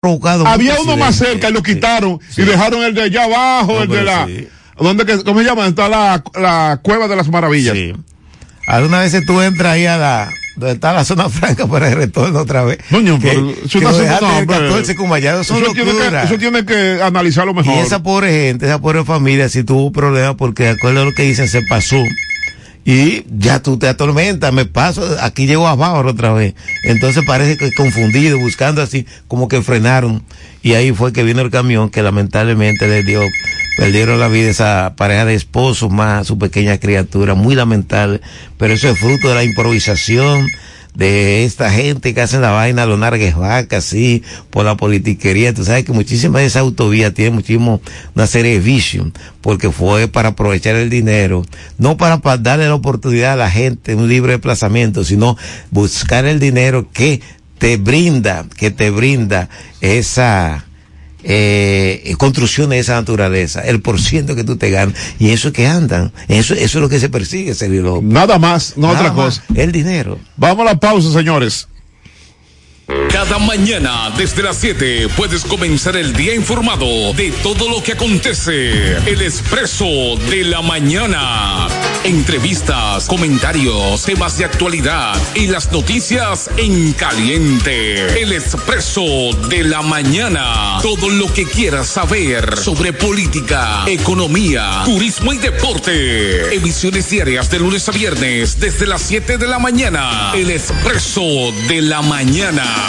provocado. Había uno más cerca y lo quitaron y dejaron el de allá abajo, el de la. ¿Dónde que, ¿Cómo se llama? Está la, la Cueva de las Maravillas. Sí. Algunas veces tú entras ahí a la, donde está la zona franca para el retorno otra vez. Doño, pero eso, que no, el 14 como allá, son eso, tiene que, eso tiene que analizarlo mejor. Y esa pobre gente, esa pobre familia, si tuvo problemas porque de acuerdo a lo que dicen, se pasó y ya tú te atormentas, me paso, aquí llego abajo otra vez. Entonces parece que confundido, buscando así, como que frenaron. Y ahí fue que vino el camión que lamentablemente le dio, perdieron la vida esa pareja de esposos más su pequeña criatura, muy lamentable. Pero eso es fruto de la improvisación, de esta gente que hacen la vaina, los nargues vacas, así, por la politiquería. Tú sabes que muchísimas de esas autovías tienen muchísimo, una serie de vicios, porque fue para aprovechar el dinero, no para, para darle la oportunidad a la gente, un libre desplazamiento, sino buscar el dinero que te brinda, que te brinda esa, eh, construcciones de esa naturaleza, el por ciento que tú te ganas, y eso es que andan, eso, eso es lo que se persigue, Sergio Nada más, no otra cosa. El dinero. Vamos a la pausa, señores. Cada mañana desde las 7 puedes comenzar el día informado de todo lo que acontece. El expreso de la mañana. Entrevistas, comentarios, temas de actualidad y las noticias en caliente. El expreso de la mañana. Todo lo que quieras saber sobre política, economía, turismo y deporte. Emisiones diarias de lunes a viernes desde las 7 de la mañana. El expreso de la mañana.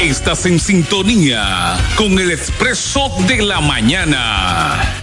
Estás en sintonía con el expreso de la mañana.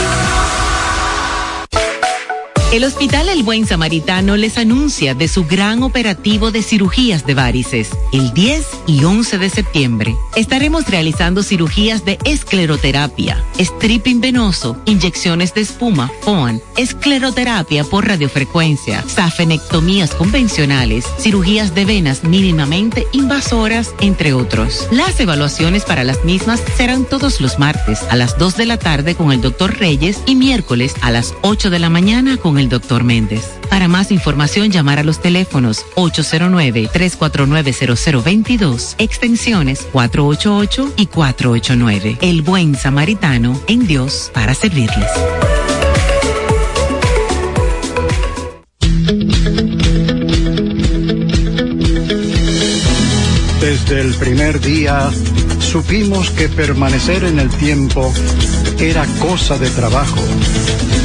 El Hospital El Buen Samaritano les anuncia de su gran operativo de cirugías de varices. El 10 y 11 de septiembre estaremos realizando cirugías de escleroterapia, stripping venoso, inyecciones de espuma, FOAN, escleroterapia por radiofrecuencia, safenectomías convencionales, cirugías de venas mínimamente invasoras, entre otros. Las evaluaciones para las mismas serán todos los martes a las 2 de la tarde con el doctor Reyes y miércoles a las 8 de la mañana con el doctor Méndez. Para más información, llamar a los teléfonos 809-349-0022, extensiones 488 y 489. El buen samaritano en Dios para servirles. Desde el primer día supimos que permanecer en el tiempo era cosa de trabajo,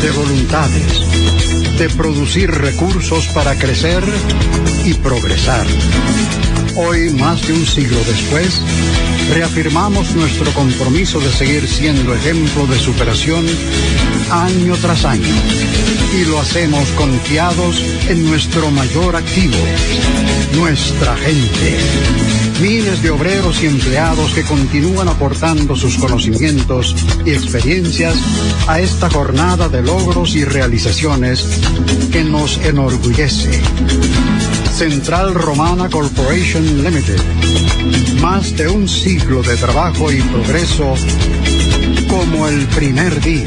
de voluntades de producir recursos para crecer y progresar. Hoy, más de un siglo después, reafirmamos nuestro compromiso de seguir siendo ejemplo de superación año tras año. Y lo hacemos confiados en nuestro mayor activo, nuestra gente. Miles de obreros y empleados que continúan aportando sus conocimientos y experiencias a esta jornada de logros y realizaciones que nos enorgullece. Central Romana Corporation Limited. Más de un siglo de trabajo y progreso como el primer día.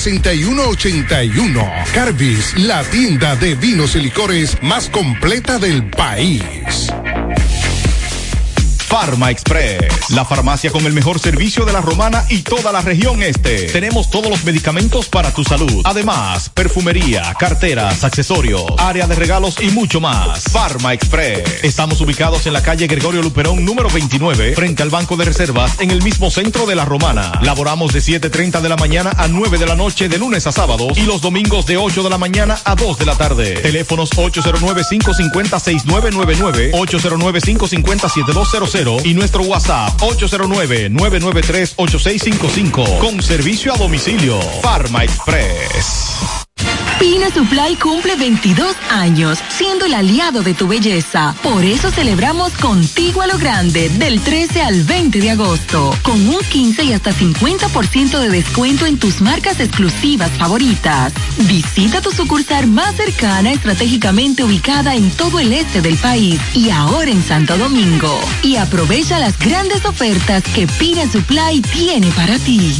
6181. Carbis, la tienda de vinos y licores más completa del país. Farma Express, la farmacia con el mejor servicio de la romana y toda la región este. Tenemos todos los medicamentos para tu salud. Además, perfumería, carteras, accesorios, área de regalos y mucho más. Farma Express. Estamos ubicados en la calle Gregorio Luperón número 29, frente al Banco de Reservas, en el mismo centro de la romana. Laboramos de 7.30 de la mañana a 9 de la noche de lunes a sábados y los domingos de 8 de la mañana a 2 de la tarde. Teléfonos 809-550-6999, 809-550-7200 y nuestro WhatsApp 809-993-8655 con servicio a domicilio. Farma Express. Pina Supply cumple 22 años, siendo el aliado de tu belleza. Por eso celebramos contigo a lo grande, del 13 al 20 de agosto, con un 15 y hasta 50% de descuento en tus marcas exclusivas favoritas. Visita tu sucursal más cercana, estratégicamente ubicada en todo el este del país y ahora en Santo Domingo. Y aprovecha las grandes ofertas que Pina Supply tiene para ti.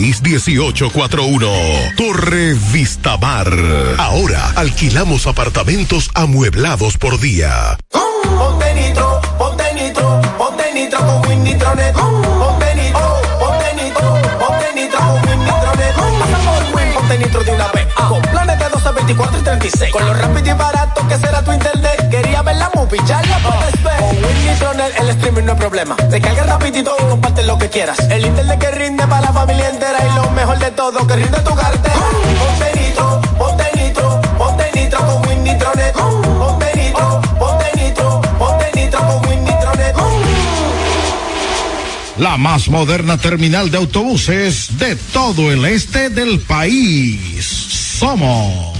1841. Torre Vistamar. Ahora alquilamos apartamentos amueblados por día. Ponte nitro, ponte nitro, ponte nitro con Win Nitronet. Ponte nitro, ponte nitro, ponte nitro con Win Nitronet. Pasa por Win, ponte nitro de una vez. Con planes de 12, 24 y 36. Con lo rápido y barato que será tu internet. Quería ver la movie, ya la puedes ver. Con Win Nitronet el streaming no es problema. Descarga rapidito y comparte lo que quieras. El internet que rinde para la familia entera y lo mejor de todo que rinde tu cartera. Ponte nitro, ponte nitro, ponte nitro con Win Nitronet. Ponte nitro, ponte nitro, ponte nitro con Win Nitronet. La más moderna terminal de autobuses de todo el este del país. Somos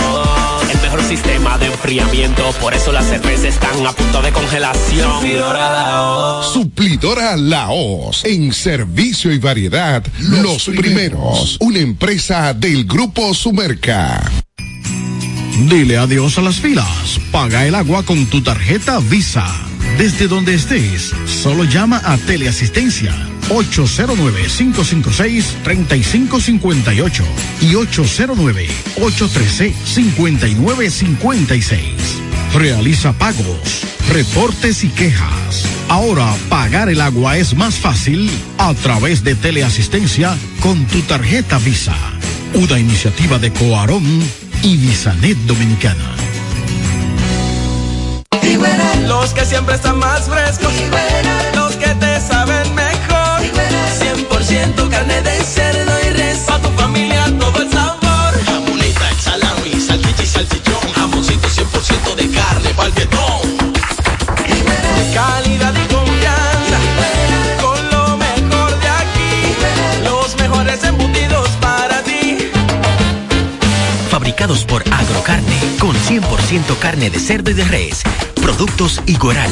El mejor sistema de enfriamiento, por eso las cervezas están a punto de congelación. Suplidor a la voz. Suplidora Laos, en servicio y variedad, los, primeros. Una empresa del Grupo Sumerca. Dile adiós a las filas. Paga el agua con tu tarjeta Visa. Desde donde estés, solo llama a Teleasistencia 809-556-3558 y 809-813-5956. Realiza pagos, reportes y quejas. Ahora pagar el agua es más fácil a través de Teleasistencia con tu tarjeta Visa. Una iniciativa de Coarón y Visanet Dominicana. Los que siempre están más frescos. Los que te saben mejor. 100% carne de cerdo y res. Pa' tu familia todo el sabor. Jamoneta, salami, salchicha y salchichón. Jamoncito 100% de carne pa'l pietón. Calidad y confianza. Con lo mejor de aquí. Los mejores embutidos para ti. Fabricados por Agrocarne, con 100% carne de cerdo y de res. Productos Igueral.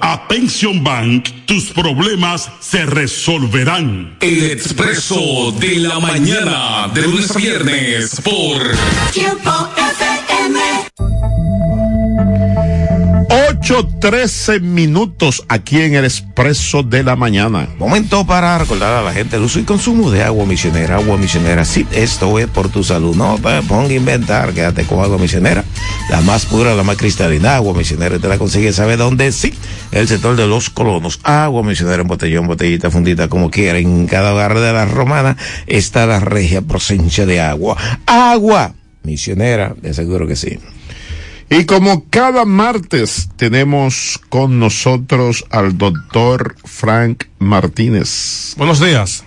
a Pension Bank, tus problemas se resolverán. El expreso de la mañana, de lunes a viernes, por Tiempo 8.13 minutos aquí en el Expreso de la Mañana. Momento para recordar a la gente el uso y consumo de agua misionera. Agua misionera, sí, esto es por tu salud. No te ponga a inventar, quédate con agua misionera. La más pura, la más cristalina. Agua misionera te la consigues, ¿sabe dónde? Sí, el sector de los colonos. Agua misionera en botellón, botellita, fundita, como quieran. En cada hogar de la romana está la regia presencia de agua. Agua misionera, de seguro que sí. Y como cada martes tenemos con nosotros al doctor Frank Martínez. Buenos días.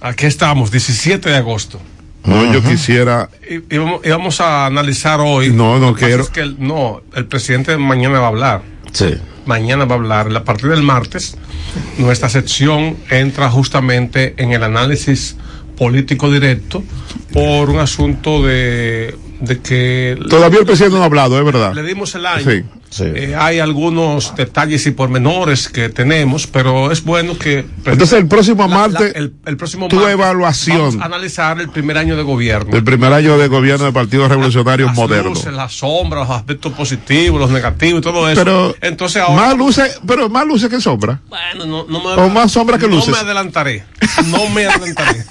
Aquí estamos, 17 de agosto. No, yo quisiera. Y, y vamos, y vamos a analizar hoy. No, no quiero. es que el- no, el presidente mañana va a hablar. Sí. Mañana va a hablar. A partir del martes, nuestra sección entra justamente en el análisis político directo por un asunto de, de que. Todavía el presidente no ha hablado, es verdad. Le dimos el año. Sí. Eh, hay algunos detalles y pormenores que tenemos, pero es bueno que. Entonces, el próximo La- la- martes, el, el próximo tu martes evaluación. Vamos a analizar el primer año de gobierno. del primer año de gobierno del Partido Revolucionario las Moderno. luces, las sombras, los aspectos positivos, los negativos y todo eso. Pero, Entonces ahora. más luces, pero más luces que sombra. Bueno, no, no me O más sombra que luces. No me adelantaré. No me adelantaré.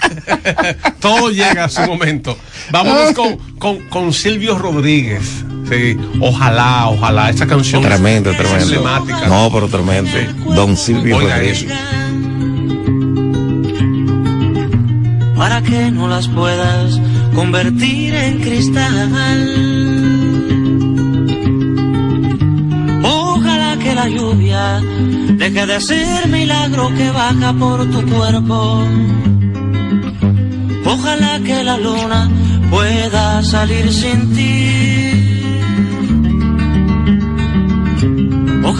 Todo llega a su momento. Vámonos con, con, con Silvio Rodríguez. Sí, ojalá, ojalá. Esta canción Tremendo, es tremendo. emblemática. No, pero tremendo. Don Silvio Oiga Rodríguez. para que no las puedas convertir en cristal. Ojalá que la lluvia deje de ser milagro que baja por tu cuerpo. Ojalá que la luna pueda salir sin ti.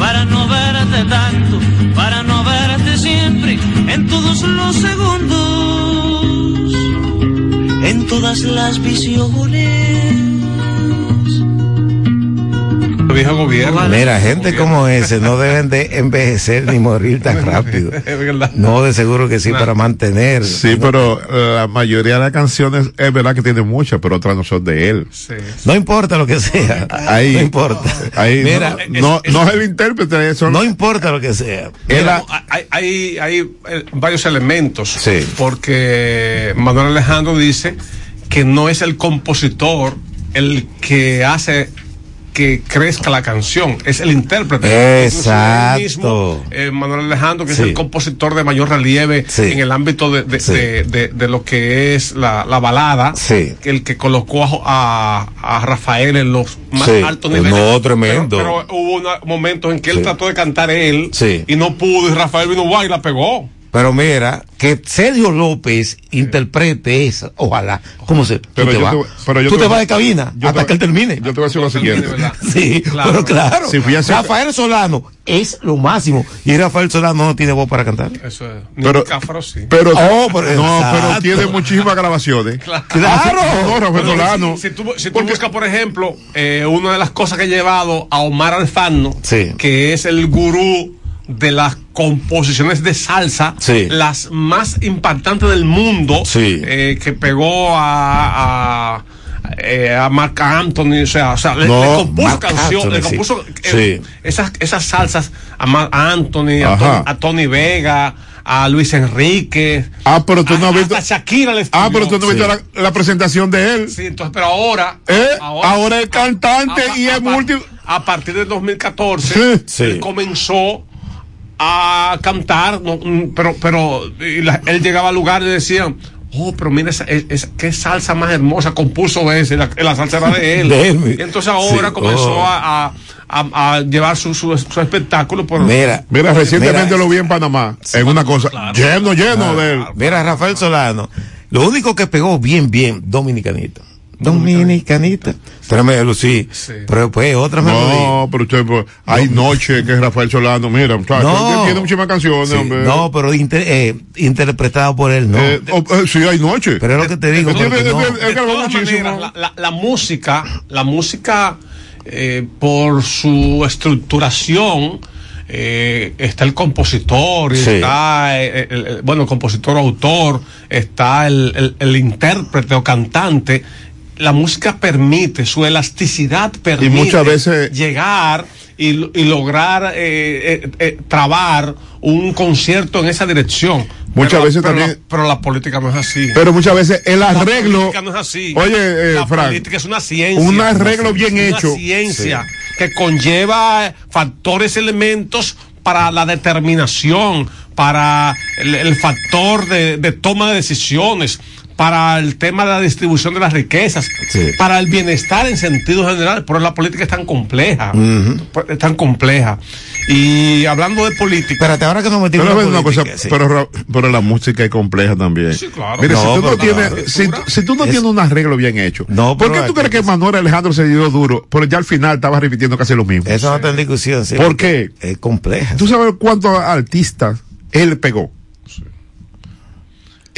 para no verte tanto, para no verte siempre, en todos los segundos, en todas las visiones. Viejo gobierno. Mira, gente como ese no deben de envejecer ni morir tan rápido. Es. No, de seguro que sí, para mantener. Sí, pero eh, la mayoría de las canciones es verdad que tiene muchas, pero otras no son de él. No importa lo que sea. Ahí, no importa. Ahí, Mira, no, no, no es el intérprete, eso no importa lo que sea. Mira, hay, hay, hay, eh, varios elementos. Porque Manuel Alejandro dice que no es el compositor el que hace que crezca la canción, es el intérprete. Exacto. Mismo, eh, Manuel Alejandro, que Sí. es el compositor de mayor relieve Sí. en el ámbito de, de, Sí. de- de- de lo que es la, la balada, el que colocó a, a- Rafael en los más altos No, niveles. tremendo. Pero, pero hubo una- momentos en que él trató de cantar él y no pudo, y Rafael vino guay y la pegó. Pero mira, que Sergio López interprete esa, ojalá. ¿Cómo se? Pero tú te vas, te pero tú te vas de cabina yo hasta te- que él termine. Yo te voy a decir lo siguiente. Sí, Claro. pero claro. Si fui a hacer- Rafael Solano es lo máximo. Y Rafael Solano no tiene voz para cantar. Eso es. Pero- Cáfaro sí. Pero, Oh, pero- no, pero tiene muchísimas grabaciones. Claro. No, Rafael Pero Solano. Si, si tú, si tú buscas, por ejemplo, eh, una de las cosas que ha llevado a Omar Alfano, Sí. que es el gurú de las composiciones de salsa, Sí. las más impactantes del mundo, Sí. eh, que pegó a, a, eh, a Marc Anthony, o sea, o sea le, No, le compuso canciones, le sí. compuso eh, Sí. esas, esas salsas a Marc Anthony, a. Tony, a Tony Vega, a Luis Enrique. Ah, pero tú no has visto. Shakira le Ah, pero tú no has escribió. visto la, la presentación de él. Sí, entonces, pero ahora. Eh, ahora es cantante a- y a- es multi. A partir del 2014, Sí. Sí. él comenzó a cantar, no, mm, pero, pero y la- él llegaba al lugar y decían. Oh, pero mira, esa, es- es- qué salsa más hermosa compuso ese, la, la salsa era de él. De él. Y entonces ahora Sí. comenzó Oh. a, a- a- a llevar su, su, su espectáculo por Mira, Mira, recientemente mira, lo vi en Panamá, en una cosa lleno, lleno de él. Mira, Rafael Solano, lo único que pegó bien, bien, dominicanito. Dominicanita. Tremendo, sí. Pero pues otra melodía. No, pero usted, pues, hay noche que es Rafael Solano, mira, muchacho, No. él tiene muchísimas canciones, Sí, hombre. no, pero inter- eh, interpretado por él, no. Eh, oh, eh, sí, hay noche. pero es lo que te digo. No. de todas maneras, la, la- la música, la música eh, por su estructuración eh, está el compositor, Sí. está el, el- bueno el compositor autor, está el, el- el intérprete o cantante. La música permite, su elasticidad permite muchas veces- llegar y, y lograr eh, eh, eh, trabar un concierto en esa dirección. Muchas Pero- veces pero también- la- pero la política no es así. Pero muchas veces el La arreglo. política no es así. Oye, eh, la Frank, política es una ciencia. un arreglo bien Es hecho. Una ciencia que conlleva factores, elementos para la determinación, para el, el factor de, de toma de decisiones, para el tema de la distribución de las riquezas, Sí. para el bienestar en sentido general. Pero la política es tan compleja, Ujú. es tan compleja. Y hablando de política. Espérate, ahora que nos metimos Pero, en la una cosa, política, sí. pero, la música es compleja también. Sí, claro. Mire, No, si tú no tienes, si, tú- si tú no tienes un arreglo bien hecho, No, ¿por qué tú crees que Manuel Alejandro se dio duro? Pero ya al final estaba repitiendo casi lo mismo. Eso no está en discusión, sí. ¿Por qué? Es compleja. ¿Tú sabes cuántos artistas él pegó?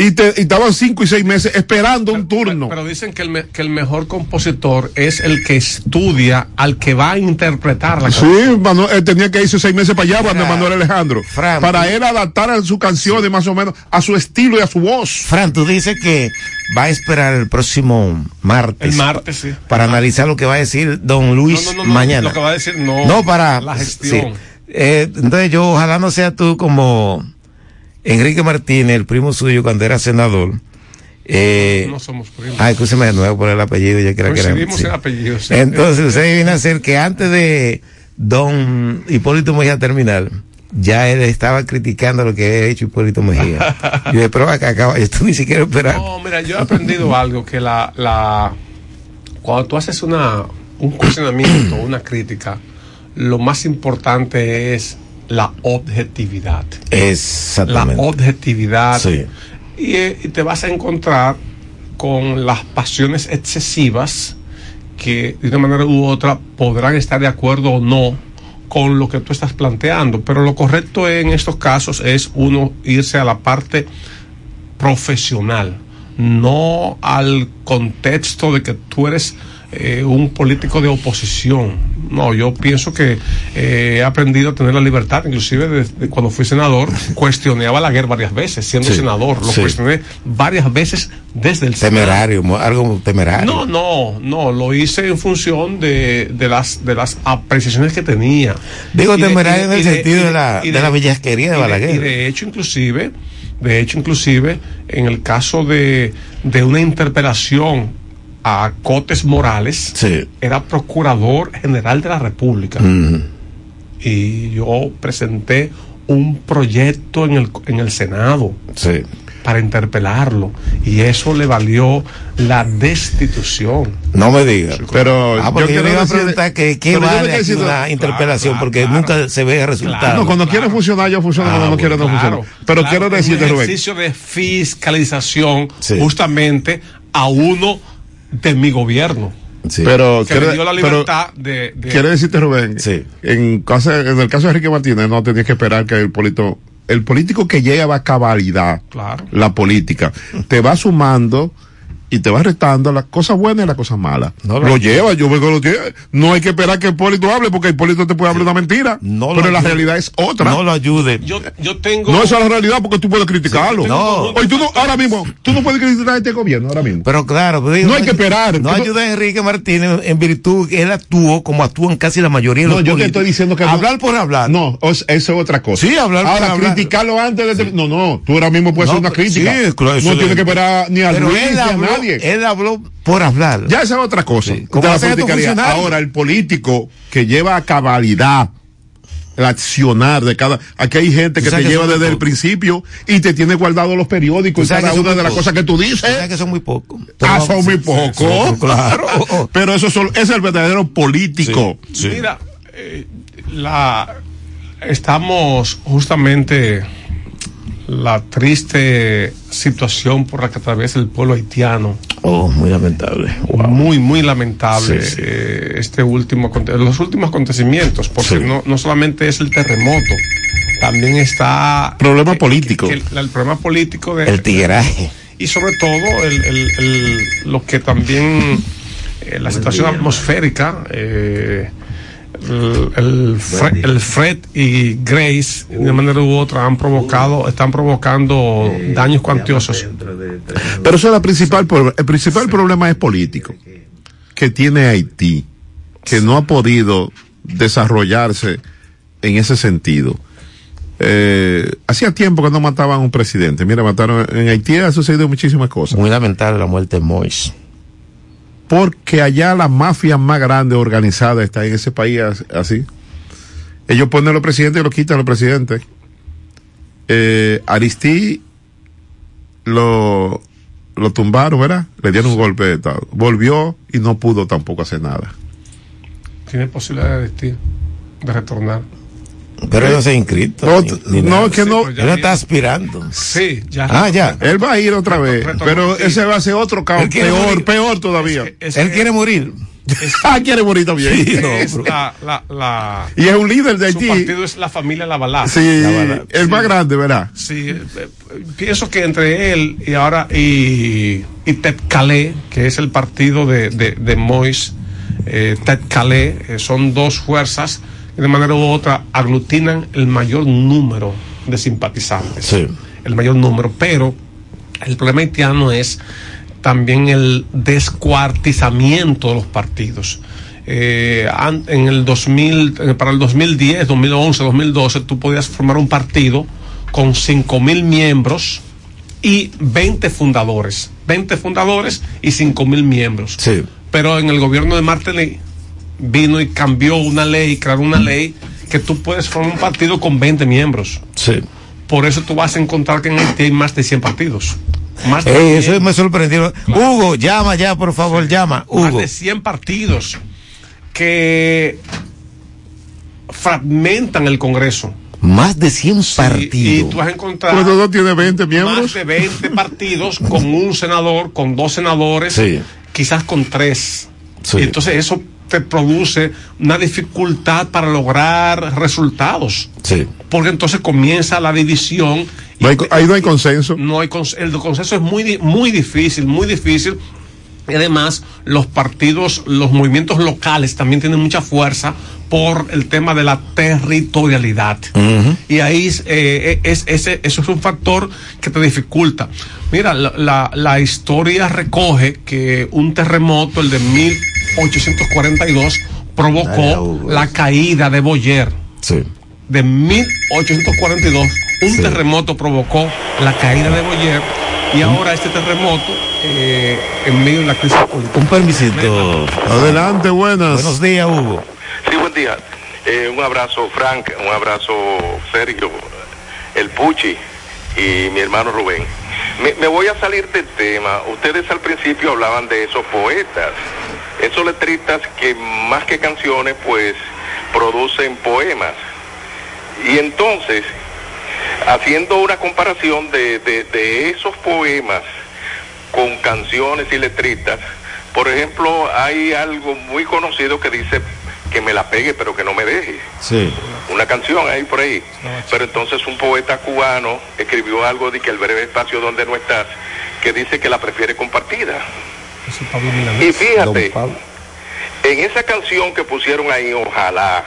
Y, te, y estaban cinco y seis meses esperando un turno. Pero dicen que el, me- que el mejor compositor es el que estudia al que va a interpretar la Sí, Manuel, él tenía que irse seis meses para allá, cuando Fran, Manuel Alejandro. Fran, para tú- él adaptar a sus canciones más o menos a su estilo y a su voz. Fran, tú dices que va a esperar el próximo martes. El martes, sí. Para analizar lo que va a decir don Luis No, no, no, no, mañana. Lo que va a decir, no. No, para. La gestión. sí. Eh, entonces yo, ojalá no sea tú como Enrique Martínez, el primo suyo cuando era senador. Eh, No somos primos. Ah, escúcheme de nuevo por el apellido, creo que era. Sí. en apellido, sí. Entonces, usted viene a ser que antes de don Hipólito Mejía terminar, ya él estaba criticando lo que había hecho Hipólito Mejía. Yo dije, pero acá, acá, esto ni siquiera esperar. No, mira, yo he aprendido algo, que la, la cuando tú haces una, un cuestionamiento, una crítica, lo más importante es la objetividad. Exactamente. La objetividad. Sí. Y, eh, y te vas a encontrar con las pasiones excesivas que de una manera u otra podrán estar de acuerdo o no con lo que tú estás planteando, pero lo correcto en estos casos es uno irse a la parte profesional, no al contexto de que tú eres eh, un político de oposición. No, yo pienso que eh, he aprendido a tener la libertad, inclusive desde cuando fui senador, cuestioné a Balaguer varias veces, siendo Sí, senador, lo sí. cuestioné varias veces desde el Senado. Temerario, algo temerario. No, no, no, lo hice en función de, de las de las apreciaciones que tenía. Digo Y de- temerario y en el sentido de la- de la bellacquería de Balaguer. Y de hecho, inclusive, de hecho, inclusive, en el caso de, de una interpelación a Cotes Morales, era procurador general de la República. Mm. Y yo presenté un proyecto en el, en el Senado Sí. para interpelarlo. Y eso le valió la destitución. No me digas. Pero ah, yo porque yo, quiero iba a preguntar que, qué pero vale aquí una interpelación, porque nunca se ve resultado. no, cuando quiere funcionar, ya funciona, Ah, cuando no quiere, no funciona. Pero claro, quiero decirte, un Rubén. ejercicio de fiscalización justamente a uno de mi gobierno. Pero que me quiero- dio la pero libertad de, de- Quiero decirte, Rubén, en, caso- en el caso de Enrique Martínez, no tenías que esperar que el político, el político que lleva a cabalidad Claro. la política, te va sumando y te va restando las cosas buenas y las cosas malas. No lo lo- lleva, yo veo que lo tiene. No hay que esperar que el político hable porque el político te puede hablar una mentira. lo pero la ayude. realidad es otra. No lo ayude. Yo, yo tengo. No, esa es la realidad porque tú puedes criticarlo. Sí, no. Oye, tú no, ahora mismo, tú no puedes criticar a este gobierno ahora mismo. Pero claro, pero digo, No hay que esperar. No ayuda a Enrique Martínez en virtud que él actuó como actúan casi la mayoría de No, los yo te estoy diciendo que hablar no- por hablar. No, eso es otra cosa. Sí, hablar por Ahora, hablar. criticarlo antes de. No, no, tú ahora mismo puedes No, hacer una pero- crítica. sí, claro, eso no tienes que esperar ni a Pero Luis ni a habló, nadie. él habló por hablar. Ya esa es otra cosa. Ahora, el político que lleva a cabalidad el accionar de cada. Aquí hay gente Tú que te que lleva desde el principio y te tiene guardado los periódicos y Tú cada una de las cosas que tú Tú dices. sabes que son muy pocos. Ah, son muy pocos. sí, claro. Pero eso son, es el verdadero político. Mira, eh, la, estamos justamente la triste situación por la que atraviesa el pueblo haitiano. Oh, muy lamentable. Muy, muy lamentable Sí, sí. eh, este último, los últimos acontecimientos, porque Sí. no, no solamente es el terremoto, también está Problema político. que el, el problema político de, El tigueraje. y sobre todo el, el- el- lo que también eh, la situación atmosférica eh, el, el Fre- el Fred y Grace de una manera u otra han provocado están provocando daños cuantiosos Pero eso es la principal, pro- el principal problema es político que tiene Haití, que no ha podido desarrollarse en ese sentido. Eh, hacía tiempo que no mataban a un presidente. Mira, mataron en Haití ha sucedido muchísimas cosas. Muy lamentable la muerte de Mois. Porque allá la mafia más grande organizada está en ese país as- así. Ellos ponen a los presidentes y lo quitan a los presidentes. Eh, Aristí lo, lo tumbaron, ¿verdad? Le dieron un golpe de estado. Volvió y no pudo tampoco hacer nada. tiene posibilidad de vestir de retornar Pero él no se ha inscrito. No, ni- ni no, nada. que no- Él no está aspirando. sí ya Ah, ya. Él va a ir otra vez, pero sí. ese va a ser otro caos, Él peor, morir. peor todavía. Es Él que- quiere morir. ah, quiere morir también. Sí, es la, la, la- Y es un líder de su Haití. partido es la familia Lavalá Sí, Lavalá. el más grande, ¿verdad? Sí, eh, eh, pienso que entre él y ahora y, y Ted Calais, que es el partido de, de, de Mois, eh, Ted Calais, eh, son dos fuerzas de manera u otra aglutinan el mayor número de simpatizantes. Sí. El mayor número, pero el problema haitiano es también el descuartizamiento de los partidos. Eh, en el 2000, eh, para el 2010, 2011, 2012, tú podías formar un partido con 5 mil miembros y 20 fundadores. 20 fundadores y 5 mil miembros. Sí. Pero en el gobierno de Martelly vino y cambió una ley, crearon una ley que tú puedes formar un partido con 20 miembros. Sí. Por eso tú vas a encontrar que en Haití hay más de 100 partidos. Más de Ey, eso me sorprendió. Hugo, llama ya, por favor, llama. más Hugo. de 100 partidos que fragmentan el Congreso. Más de 100 Y partidos. tú vas a encontrar Pero todo tiene 20 miembros. más de 20 partidos con un senador, con dos senadores, Sí. quizás con tres. Sí. Y entonces eso te produce una dificultad para lograr resultados. Sí. Porque entonces comienza la división. No hay ahí no hay consenso. No hay el consenso es muy, muy difícil, muy difícil. Y además, los partidos, los movimientos locales también tienen mucha fuerza por el tema de la territorialidad. Y ahí eh, es, ese, eso es un factor que te dificulta. Mira, la, la- la historia recoge que un terremoto, el de 1842, provocó la caída de Boyer. Sí. De 1842, un terremoto provocó la caída de Boyer y ahora este terremoto, eh, en medio de la crisis política. Un permisito. Adelante, buenas. Buenos días, Hugo. Sí, buen día. Eh, un abrazo, Frank, un abrazo, Sergio, el Puchi y mi hermano Rubén. Me, me voy a salir del tema. Ustedes al principio hablaban de esos poetas, esos letristas que más que canciones, pues producen poemas. Y entonces, haciendo una comparación de, de- de esos poemas con canciones y letristas, por ejemplo, hay algo muy conocido que dice que me la pegue pero que no me deje. Sí. Una canción ahí por ahí. Pero entonces un poeta cubano escribió algo de que el breve espacio donde no estás, que dice que la prefiere compartida. Y fíjate, en esa canción que pusieron ahí, ojalá,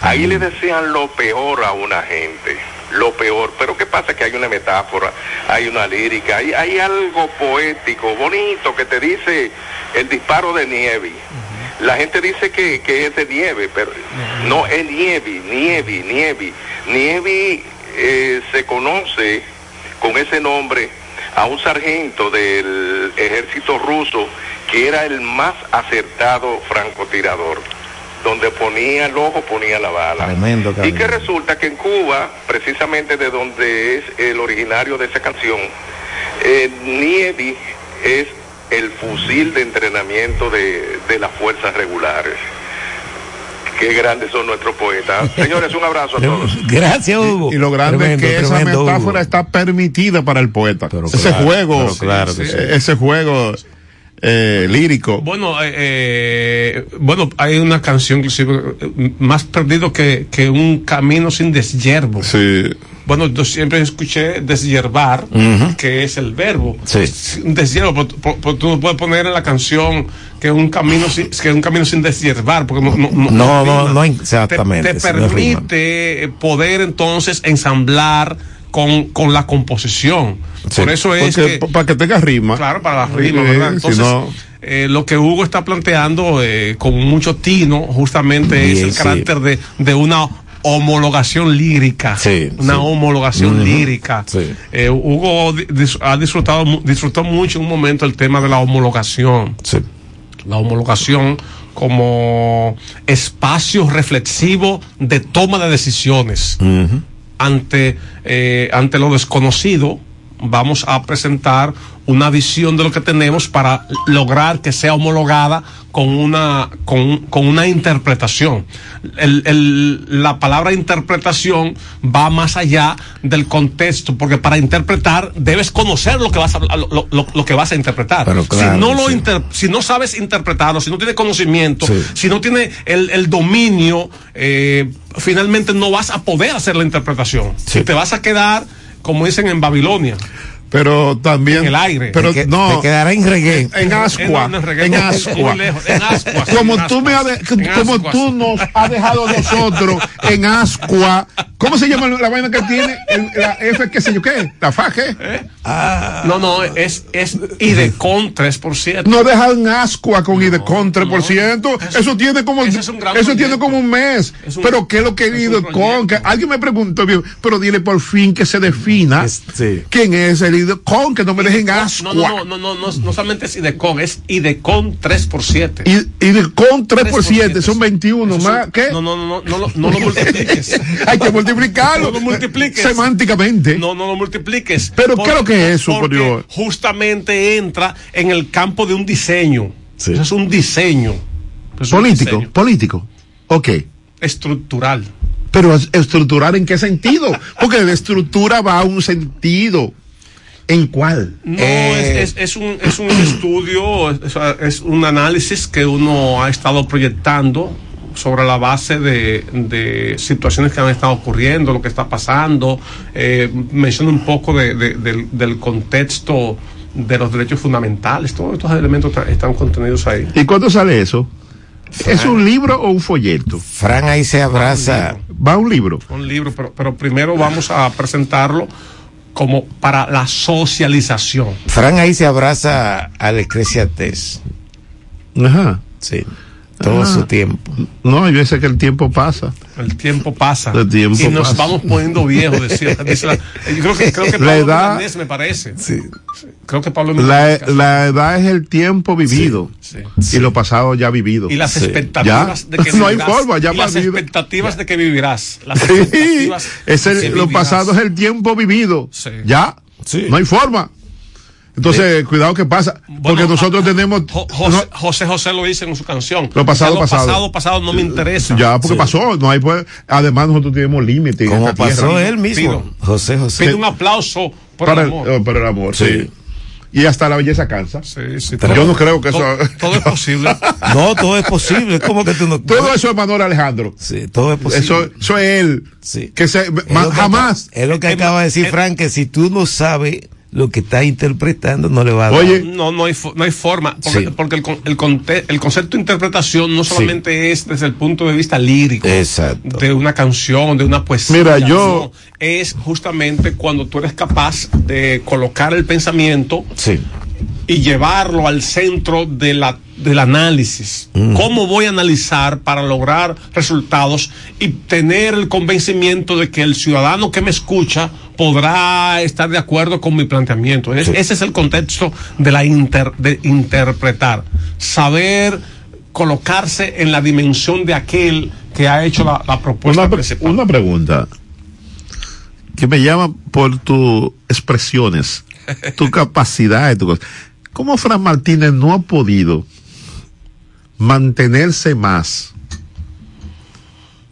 ahí le desean lo peor a una gente, lo peor. Pero ¿qué pasa? Que hay una metáfora, hay una lírica, hay, hay algo poético, bonito, que te dice el disparo de nieve. La gente dice que, que es de nieve, pero no es nieve, nieve, nieve. Nieve eh, se conoce con ese nombre a un sargento del ejército ruso que era el más acertado francotirador. Donde ponía el ojo, ponía la bala. Tremendo, Y que resulta que en Cuba, precisamente de donde es el originario de esa canción, eh, Nieve es el fusil de entrenamiento de, de las fuerzas regulares. Qué grandes son nuestros poetas. Señores, un abrazo a todos. Gracias, Hugo. Y lo grande Tremendo, es que esa metáfora Hugo. está permitida para el poeta. ese claro, juego, pero claro sí. eh, ese juego eh, lírico. Bueno, eh, eh, bueno, hay una canción inclusive eh, más perdido que, que un camino sin deshiervo. Bueno, yo siempre escuché deshiervar, que es el verbo. Sí. Deshiervo, pero- pero- pero tú no puedes poner en la canción que un camino sin, que un camino sin deshiervar, porque no, no, no, No, rima. no, no, exactamente. Te, permite poder entonces ensamblar con, con la composición. Sí. Por eso es Porque, que, para que tenga rima. Claro, para las rimas, Sí, ¿verdad? si Entonces, no- eh, lo que Hugo está planteando eh, con mucho tino, justamente es el sí. carácter de, de una homologación lírica. Sí, una sí. homologación lírica. Sí. Eh, Hugo dis- ha disfrutado, disfrutó mucho en un momento el tema de la homologación. La homologación como espacio reflexivo de toma de decisiones ante, eh, ante lo desconocido, vamos a presentar una visión de lo que tenemos para lograr que sea homologada con una, con, con una interpretación. El- el- la palabra interpretación va más allá del contexto, porque para interpretar debes conocer lo que vas a, lo, lo- lo- que vas a interpretar. Claro, si, no lo sí. inter- si no sabes interpretarlo, si no tienes conocimiento, Sí. si no tienes el, el dominio, eh, finalmente no vas a poder hacer la interpretación. Y te vas a quedar, como dicen en Babilonia. Pero también. En el aire. Pero Te no. te quedará en reggae. En ascua. En- en En ascua. en Como en tú me de- como tú nos has dejado a nosotros en ascua. ¿Cómo se llama la vaina que tiene? El- la F, qué sé yo qué. La FA, ¿qué? No, no, es, es IDECON 3%. No dejan ascua con IDECON 3%. eso, tiene como eso tiene como un mes. pero ¿qué es lo que es IDECON? Que alguien me preguntó, bien, pero dile por fin que se defina quién es el IDECON, que no me dejen ascua. No, no, no, no, no, no, solamente es IDECON, es IDECON 3 por 7. Y, IDECON 3 por 7, son 21 más. ¿Qué? No, no, no, no, no, no lo multipliques. Hay que multiplicarlo. No lo multipliques. Semánticamente. No, no lo multipliques. Pero ¿qué es es? Justamente entra en el campo de un diseño. Eso es un diseño. Es un político, diseño. político. Ok. Estructural. Pero estructural en qué sentido? Porque la estructura va a un sentido. ¿En cuál? No, es, es, es, un, es un estudio, es, es un análisis que uno ha estado proyectando sobre la base de, de, situaciones que han estado ocurriendo, lo que está pasando. Eh, menciona un poco de, de, del, del, contexto de los derechos fundamentales. Todos estos elementos están contenidos ahí. ¿Y cuándo sale eso? Fran, ¿Es un libro o un folleto? Fran ahí se abraza. Va un libro. Un libro, pero, pero primero vamos a presentarlo como para la socialización. Fran ahí se abraza al Eclesiastés. Ajá. Sí todo ah, su tiempo. No, hay veces que el tiempo pasa. El tiempo pasa. El tiempo y nos pasa. vamos poniendo viejos, decía. Yo creo que, creo que Pablo la edad, Milanés me parece. Sí. Creo que Pablo la, la, edad es el tiempo vivido sí, sí, y lo pasado ya vivido. Y las expectativas ¿Ya? de que no vivirás. hay forma, ya y las vivido. expectativas de que vivirás. Las Sí, expectativas es el, lo pasado es el tiempo vivido. Ya, no hay forma. Entonces, sí. cuidado que pasa, porque nosotros a, tenemos... Jo, José, José, José lo dice en su canción. Lo pasado, lo pasado. pasado, pasado no me interesa. Ya, porque sí. pasó, no hay pues, además nosotros tenemos límites. Como pasó tierra. él mismo, pido, José José. Pide un aplauso por para el amor. El, por el amor, sí. sí. Y hasta la belleza cansa. Sí, sí, Yo no creo que todo, eso. Todo es posible. no, todo es posible. ¿Cómo que tú no? Todo eso es Manuel Alejandro. Sí, todo es posible. Eso, eso es él. Sí. Que se, es jamás. Que, es lo que acaba de decir Frank, que si tú no sabes lo que está interpretando no le va a dar. Oye, no, no hay, no hay forma, porque, sí. porque el, el, conte, el, concepto de interpretación no solamente sí. es desde el punto de vista lírico Exacto. de una canción, de una poesía. Mira, yo no, es justamente cuando tú eres capaz de colocar el pensamiento sí. y llevarlo al centro de la, del análisis. Mm. ¿Cómo voy a analizar para lograr resultados y tener el convencimiento de que el ciudadano que me escucha podrá estar de acuerdo con mi planteamiento? Sí. Ese es el contexto de la inter, de interpretar. Saber colocarse en la dimensión de aquel que ha hecho la, la propuesta una, principal. Una pregunta que me llama por tus expresiones, tu capacidad, tu ¿Cómo Fran Martínez no ha podido mantenerse más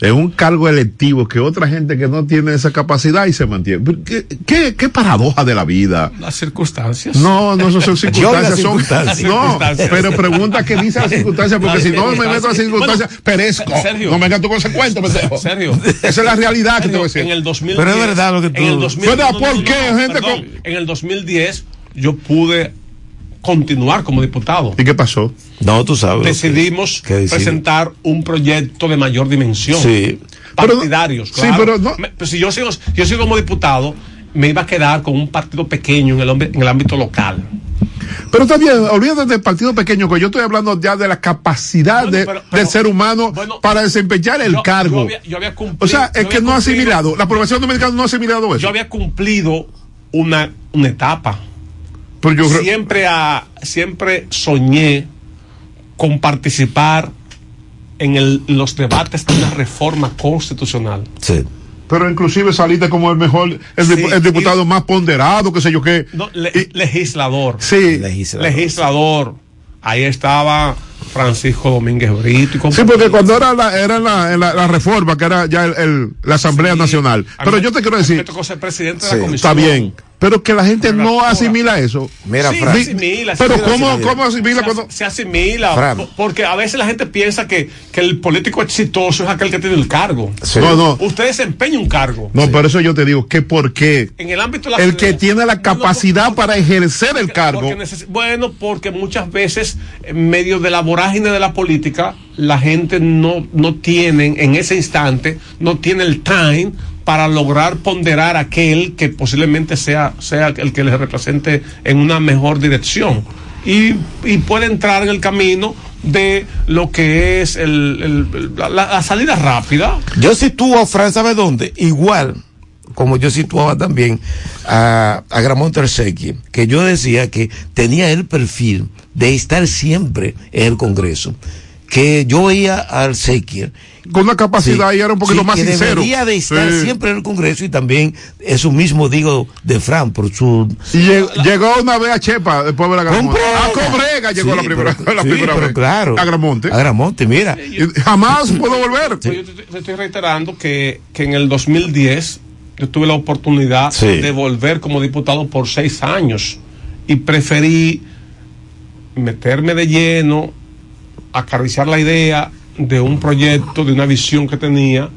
en un cargo electivo que otra gente que no tiene esa capacidad y se mantiene? ¿Qué, qué, qué paradoja de la vida? Las circunstancias. No, no, son circunstancias, son circunstancias. No, circunstancias. pero pregunta qué dice las circunstancias, porque si no me meto a las circunstancias, bueno, perezco. Sergio, no me tu consecuencia, pendejo. Sergio. Esa es la realidad que te voy a decir. En el 2010, pero es verdad lo que tú. En el 2010, ¿Verdad? no, ¿Por no, qué, no, gente? Perdón, Con... En el 2010 yo pude continuar como diputado. ¿Y qué pasó? No, tú sabes. Decidimos presentar un proyecto de mayor dimensión. Sí. Partidarios, pero, claro. Sí, pero no. Me, pues si yo sigo, yo sigo como diputado, me iba a quedar con un partido pequeño en el, en el ámbito local. Pero también, olvídate del partido pequeño, que yo estoy hablando ya de la capacidad bueno, de, pero, pero, del ser humano bueno, para desempeñar el yo, cargo. Yo había, yo había cumplido, o sea, es que no ha asimilado, la población dominicana no ha asimilado eso. Yo había cumplido una, una etapa. Pero yo siempre, a, siempre soñé con participar en el, los debates de una reforma constitucional. Sí. Pero inclusive saliste como el mejor, el, sí, el diputado y, más ponderado, qué sé yo qué. No, le, y, legislador. Sí. Legislador. legislador. Ahí estaba Francisco Domínguez Brito. Y sí, porque cuando era la, era la, la, la reforma, que era ya el, el, la Asamblea sí, Nacional. Pero yo te quiero decir. Me tocó ser presidente de la comisión. Está bien. Pero que la gente no asimila eso. Mira, sí, Fran. Asimila, pero se ¿cómo, asimila. ¿cómo asimila se, cuando.? Se asimila. Fran. Porque a veces la gente piensa que, que el político exitoso es aquel que tiene el cargo. Sí. No, no. Usted desempeña un cargo. No, por eso yo te digo que por qué. En el ámbito de la El que tiene la capacidad no, para ejercer porque, el cargo. Porque bueno, porque muchas veces, en medio de la vorágine de la política, la gente no, no tiene, en ese instante, no tiene el time para lograr ponderar aquel que posiblemente sea, sea el que les represente en una mejor dirección. Y, y puede entrar en el camino de lo que es el, la salida rápida. Yo sitúo a Fran, ¿sabe dónde? Igual, como yo situaba también a, a Gramont Tersequi, que yo decía que tenía el perfil de estar siempre en el Congreso. Que yo veía al Sequier. Con una capacidad y era un poquito más que sincero. Debería de estar Sí. siempre en el Congreso y también eso mismo digo de Fran por su Y lleg- llegó una vez a Chepa, después de la Gramonte. A Cobrega llegó Sí, la primera, pero- la sí, primera pero vez. claro. A Gramonte. A Gramonte, mira. Y jamás puedo volver. Yo te, te estoy reiterando que, que en el 2010 yo tuve la oportunidad Sí. de volver como diputado por seis años y preferí meterme de lleno, acariciar la idea de un proyecto, de una visión que tenía,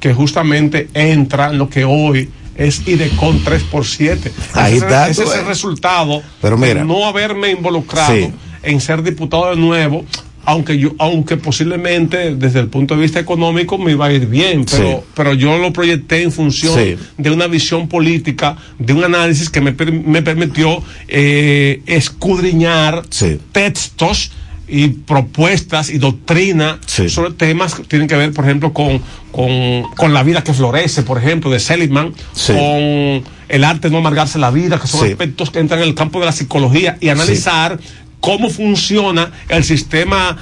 que justamente entra en lo que hoy es IDECON 3 por 7 Ahí ese, está, ese es el ves. resultado Pero mira. de no haberme involucrado Sí. en ser diputado de nuevo, aunque yo, aunque posiblemente desde el punto de vista económico me iba a ir bien, pero, Sí. pero yo lo proyecté en función Sí. de una visión política, de un análisis que me, me permitió eh, escudriñar textos y propuestas y doctrina sobre temas que tienen que ver, por ejemplo, con, con, con la vida que florece, por ejemplo, de Seligman, Sí. con el arte de no amargarse la vida, que son Sí. aspectos que entran en el campo de la psicología y analizar cómo funciona el sistema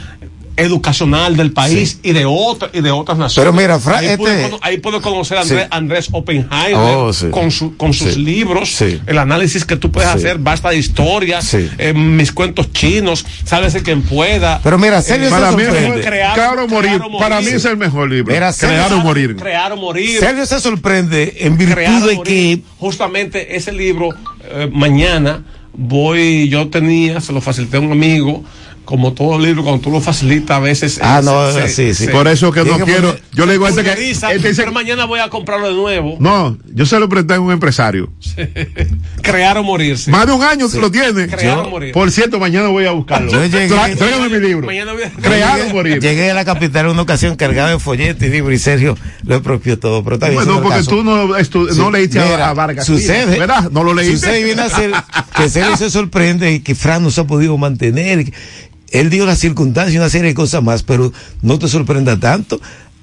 educacional del país y de otra, y de otras naciones. Pero mira, Fra- ahí, puedo, este- ahí puedo conocer a Andrés, Sí. Andrés Oppenheimer Oh, sí. con, su- con sus Sí. libros, Sí. el análisis que tú puedes Sí. hacer, basta de historias, Sí. eh, mis cuentos chinos, sálvese quien pueda. Pero mira, Sergio Eh, se Para mí, sorprende. crear- morir. crear o morir. Para mí es el mejor libro. Mira, Crear Sergio- o morir. crear o morir. Sergio se sorprende en virtud Crear de que justamente ese libro eh, mañana voy yo tenía se lo facilité a un amigo como todo libro cuando tú lo facilitas a veces Ah, eh, no, se- sí, sí. se- Por eso que no que quiero. Yo le digo a este que. este dice- pero mañana voy a comprarlo de nuevo no, yo se lo presté a un empresario. crear o morirse Más de un año lo tiene. Crear o morir. Por cierto, mañana voy a buscarlo. Yo llegué- Tráigame mi libro. mañana voy a Crear o morir. llegué a la capital en una ocasión cargado de folletos y libros y Sergio lo apropió todo, pero bien. Bueno, no porque caso. tú no, estu- Sí, no leíste a- mira, a Vargas. Sucede, ¿verdad? No lo leíste. Sucede y viene a ser que Sergio se sorprende y que Fran no se ha podido mantener. Él dio las circunstancias y una serie de cosas más, pero no te sorprenda tanto.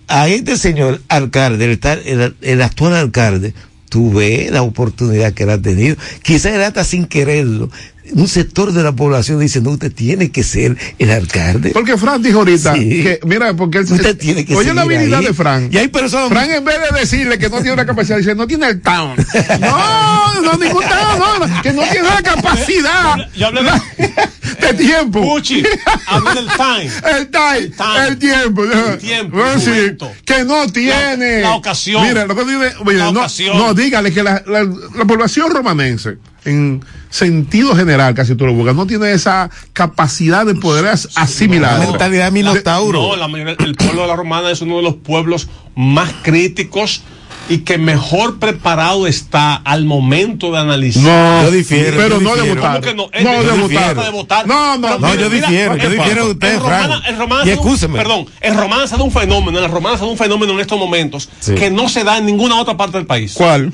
A este señor alcalde, el, el- actual alcalde, tú ves la oportunidad que él ha tenido. Quizás él hasta sin quererlo. Un sector de la población dice, no, usted tiene que ser el alcalde. Porque Fran dijo ahorita Sí. que, mira, porque él Usted tiene que Oye la habilidad ahí. de Fran. Y hay personas- Fran, en vez de decirle que no tiene una capacidad, dice, no tiene el town. No, no, ningún town, no, que no tiene la capacidad yo hablé de de tiempo. Puchi hablé del time El time, time. el tiempo. El tiempo, Bueno, el sí, que no tiene. la ocasión. Mira, lo que tiene, mira, La no, ocasión. no, dígale que la, la, la población romanense, en sentido general, casi tú lo buscas, no tiene esa capacidad de poder as- asimilar. La mentalidad minotauro. No, la mayoría- el pueblo de la Romana es uno de los pueblos más críticos y que mejor preparado está al momento de analizar. No, Yo difiero, pero yo no de difiero. votar. ¿Cómo que no? No de no votar. de votar. No, no, Pero no, yo difiero, mira, yo difiero de usted, Romana- Y un-. Perdón, en Romana se da un fenómeno, en Romana se da un fenómeno en estos momentos Sí. que no se da en ninguna otra parte del país. ¿Cuál?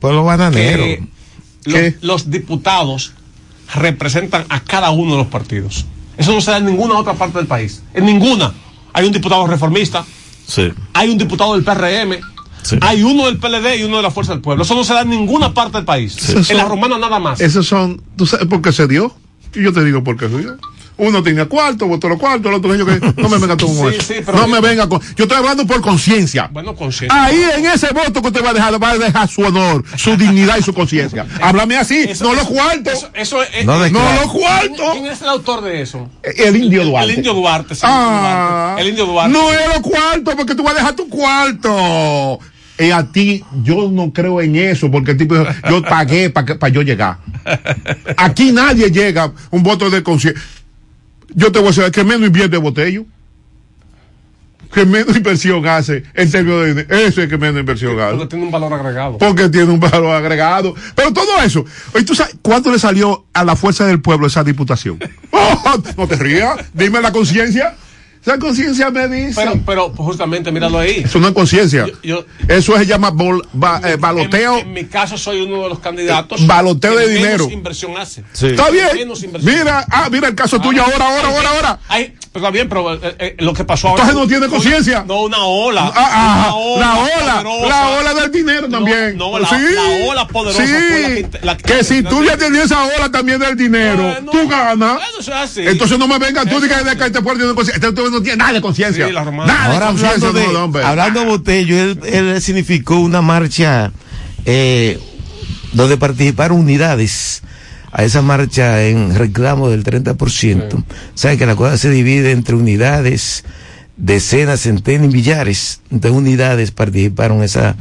Pueblo bananero. que los, los diputados representan a cada uno de los partidos. Eso no se da en ninguna otra parte del país. En ninguna. Hay un diputado reformista, Sí. hay un diputado del PRM, Sí. hay uno del PLD y uno de la Fuerza del Pueblo. Eso no se da en ninguna parte del país. Esos En la son- romana nada más. Esos son, ¿tú sabes por qué se dio? Y yo te digo por qué se dio. Uno tenía cuarto, votó los cuartos, el otro dijo que no me venga tú con Sí, eso. sí, pero no me venga con. Yo estoy hablando por conciencia. Bueno, conciencia. Ahí en ese voto que usted va a dejar, va a dejar su honor, su dignidad y su conciencia. Háblame así, Eso- no los cuartos. Eso, eso es- No eh, No claro. los cuartos. ¿Quién es el autor de eso? El indio Duarte. El indio Duarte. sí, Ah, el indio Duarte. No es los cuartos, porque tú vas a dejar tu cuarto. Y a ti, yo no creo en eso, porque el tipo dijo, yo pagué para yo llegar. Aquí nadie llega un voto de conciencia. Yo te voy a decir, que menos invierte botello. Que menos inversión hace en términos de dinero. Ese es que menos inversión Porque hace. tiene un valor agregado. Porque tiene un valor agregado. Pero todo eso. Oye, ¿tú sabes cuánto le salió a la fuerza del pueblo esa diputación? Oh, no te rías. Dime la conciencia. La conciencia me dice. Pero, pero justamente, míralo ahí. Eso no es conciencia. Eso se llama bol- ba- eh, baloteo. En mi caso, soy uno de los candidatos. Baloteo que de menos dinero. inversión hace. Está bien. Mira, ah, mira el caso tuyo ahora, ahora, ahora, ahora. Ay, pero está bien, pero eh, eh, lo que pasó ahora. Entonces no tiene conciencia. No, una ola. Ah, ah, Una la ola, poderosa. la ola del dinero también. no, la- sí, la ola poderosa sí. fue la que- la que- que si tú ya tenías esa ola también del dinero, tú ganas. Eso es así. Entonces no me vengas tú y que de que te conciencia. Este no tiene nada de conciencia. Sí, Ahora hablando de, no, hablando Botello, él, él significó una marcha eh, donde participaron unidades a esa marcha en reclamo del 30%. Sabe que la cosa se divide entre unidades, decenas, centenas y millares de unidades participaron esa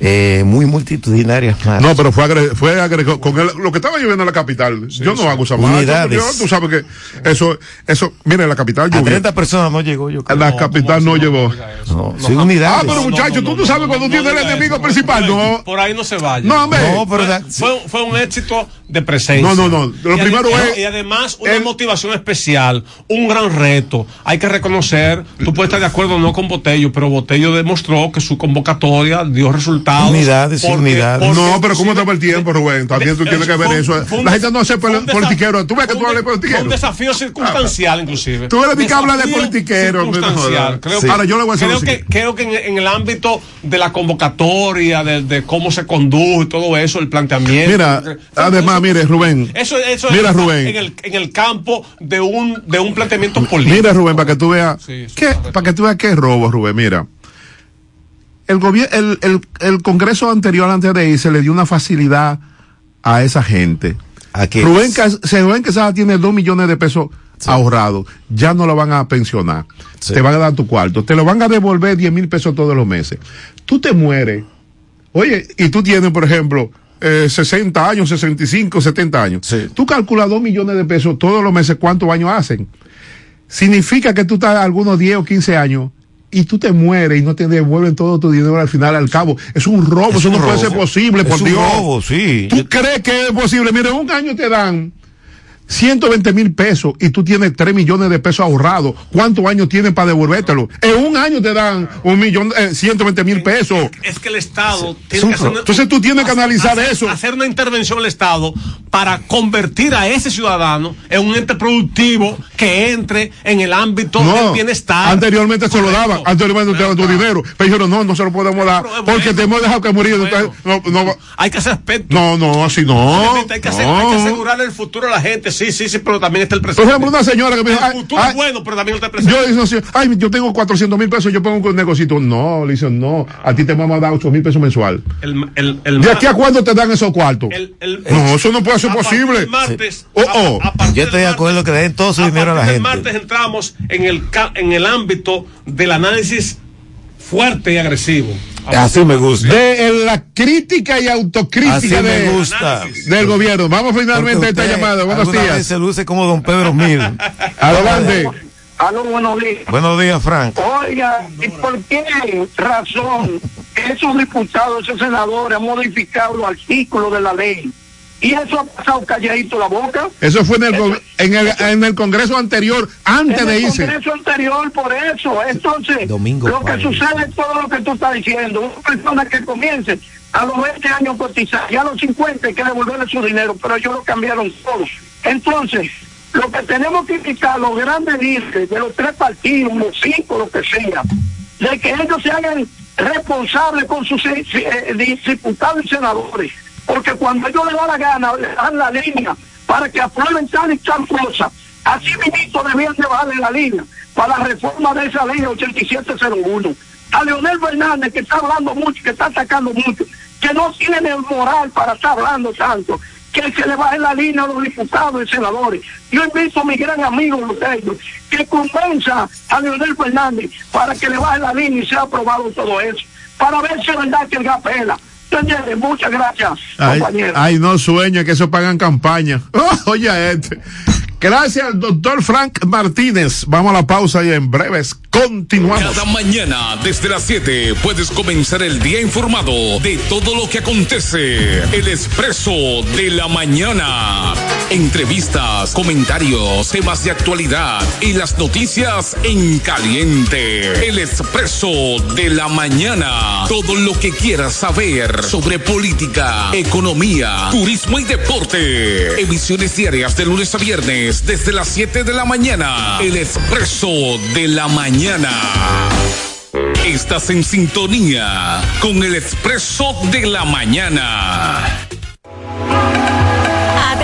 eh, muy multitudinaria marcha. No, pero fue, agre- fue agre- con el- lo que estaba lloviendo en la capital. yo no hago esa. Unidades. yo- Tú sabes que eso, eso, mire, en la capital A llovió. 30 personas no llegó, yo creo. La capital no llevó. No, sí, unidades. Ah, pero muchachos, tú no sabes cuando tiene el enemigo principal. No, Por ahí no se vaya. No, hombre. No, pero da- Fue, fue un éxito de presencia. No, no, no. Lo Y primero ade- es- Y además, una motivación especial, un gran reto. Hay que reconocer, tú puedes estar de acuerdo o no con Botello, pero Botello demostró que su convocatoria dio resultados. Unidades, sí, unidades. no, pero ¿cómo estaba el tiempo, Rubén? También tú tienes que ver eso. fue La gente no hace politiquero. Tú ves que tú un hablas de politiquero. un desafío circunstancial, inclusive. Tú eres mi que habla de politiquero, circunstancial. Creo Sí. que, Ahora, yo le voy a decir creo lo que, siguiente. creo que en, en el ámbito de la convocatoria, de, de cómo se condujo y todo eso, el planteamiento. Mira, además, mire, Rubén. Eso, eso Mira, está Rubén. En el, en el campo de un, de un planteamiento político. Mira, Rubén, para que tú veas. ¿qué, para que tú veas qué es robo, Rubén. Mira. El, el, el, el Congreso anterior, antes de irse, le dio una facilidad a esa gente. Rubén, Cas- Rubén Quesada tiene dos millones de pesos ahorrados. Ya no lo van a pensionar. Te van a dar tu cuarto. Te lo van a devolver 10 mil pesos todos los meses. Tú te mueres. Oye, y tú tienes, por ejemplo, eh, 60 años, 65, 70 años. Tú calculas 2 millones de pesos todos los meses, ¿cuántos años hacen? Significa que tú estás algunos 10 o 15 años y tú te mueres y no te devuelven todo tu dinero al final, al cabo. Es un robo, Es eso un no puede robo. ser posible, Es por un Dios. robo, sí. ¿Tú crees que es posible? Mira, en un año te dan 120 mil pesos y tú tienes 3 millones de pesos ahorrados. ¿Cuántos años tienes para devolvértelo? En un año te dan un millón, eh, 120 mil pesos. Es que el Estado tiene que hacer pro- Entonces tú tienes que analizar hacer- eso. Hacer una intervención del Estado para convertir a ese ciudadano en un ente productivo que entre en el ámbito del bienestar. Anteriormente se lo daban, anteriormente te daban tu dinero. Pero dijeron, no, no se lo podemos dar porque te hemos dejado que morir. No, no, hay que hacer aspecto. No, no, así no. Hay que, hacer- hay que asegurar el futuro a la gente. Sí, sí, sí, pero también está el Por presente. ejemplo, una señora que me dijo, el futuro ay, es bueno, pero también está el presente. Yo dice, así, ay, yo tengo 400 mil pesos, yo pongo un negocito. No, le dicen, no, a ti te vamos a dar 8 mil pesos mensual. El, el, el ¿De aquí a cuándo te dan esos cuartos? el- el- no, eso no puede ser a posible. martes, Oh, oh. Yo estoy de acuerdo que den todo su dinero a la El gente. martes entramos en el, ca- en el ámbito del análisis fuerte y agresivo. Así me gusta. De en la crítica y autocrítica Así me de- gusta. del gobierno. Vamos finalmente a esta llamada. Buenos días. vez se luce como don Pedro Mil. Adelante. Aló, buenos días. Buenos días, Frank. Oiga, ¿y por qué razón esos diputados, esos senadores han modificado los artículos de la ley? Y eso ha pasado calladito la boca. Eso fue en el, en el, en el Congreso anterior, antes en de el irse. Congreso anterior por eso. Entonces, Domingo lo que sucede es todo lo que tú estás diciendo. Una persona que comience a los 20 años a cotizar y a los 50 hay que devolverle su dinero, pero ellos lo cambiaron todos. Entonces, lo que tenemos que quitar los grandes líderes de los tres partidos, los cinco, lo que sea, de que ellos se hagan responsables con sus eh, eh, diputados y senadores. Porque cuando ellos les da la gana, le dan la línea para que aprueben tal y tal cosa. Así mismo debían de bajarle la línea para la reforma de esa ley 8701. A Leonel Fernández, que está hablando mucho, que está atacando mucho, que no tiene el moral para estar hablando tanto, que se le baje la línea a los diputados y senadores. Yo invito a mi gran amigo Luteño que convenza a Leonel Fernández para que le baje la línea y sea aprobado todo eso, para ver si es verdad que el gas pela. ¿Entiendes? Muchas gracias, Ay, compañero. ay, no sueña que eso pagan campaña. Oye, a este. Gracias doctor Frank Martínez. Vamos a la pausa y en breves continuamos. Cada mañana desde las 7 puedes comenzar el día informado de todo lo que acontece. El expreso de la mañana. Entrevistas, comentarios, temas de actualidad y las noticias en caliente. El expreso de la mañana. Todo lo que quieras saber sobre política, economía, turismo y deporte. Emisiones diarias de lunes a viernes desde las 7 de la mañana. El expreso de la mañana. Estás en sintonía con el expreso de la mañana.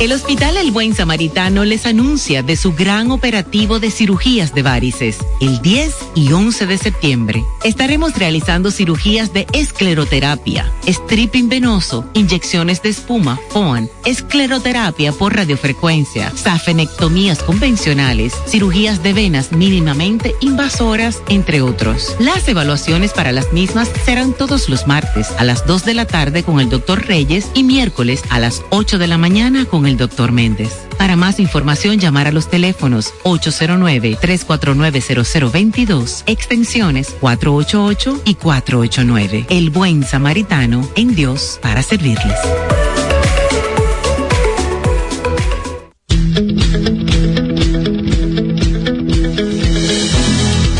El Hospital El Buen Samaritano les anuncia de su gran operativo de cirugías de varices. El 10 y 11 de septiembre estaremos realizando cirugías de escleroterapia, stripping venoso, inyecciones de espuma, FOAN, escleroterapia por radiofrecuencia, safenectomías convencionales, cirugías de venas mínimamente invasoras, entre otros. Las evaluaciones para las mismas serán todos los martes a las 2 de la tarde con el doctor Reyes y miércoles a las 8 de la mañana con el doctor Méndez. Para más información, llamar a los teléfonos 809-349-0022, extensiones 488 y 489. El buen samaritano en Dios para servirles.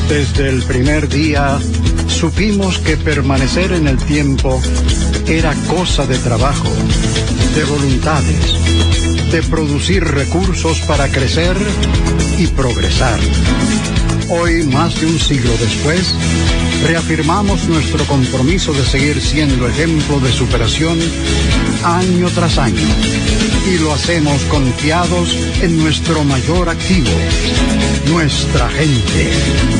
Desde el primer día supimos que permanecer en el tiempo era cosa de trabajo, de voluntades, de producir recursos para crecer y progresar. Hoy, más de un siglo después, reafirmamos nuestro compromiso de seguir siendo ejemplo de superación año tras año. Y lo hacemos confiados en nuestro mayor activo, nuestra gente.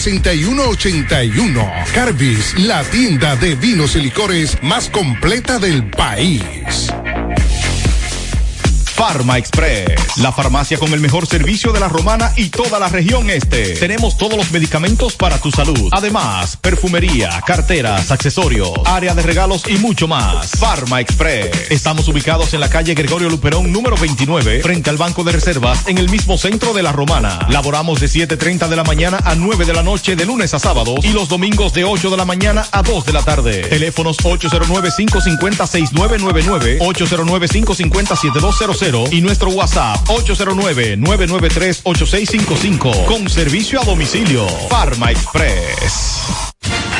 6181. Carbis, la tienda de vinos y licores más completa del país. Farma Express, la farmacia con el mejor servicio de la romana y toda la región este. Tenemos todos los medicamentos para tu salud. Además, perfumería, carteras, accesorios, área de regalos y mucho más. Farma Express. Estamos ubicados en la calle Gregorio Luperón número 29, frente al Banco de Reservas, en el mismo centro de la romana. Laboramos de 7.30 de la mañana a 9 de la noche de lunes a sábado y los domingos de 8 de la mañana a 2 de la tarde. Teléfonos 809-550-6999, 809-550-7200 y nuestro WhatsApp 809-993-8655 con servicio a domicilio. Farma Express.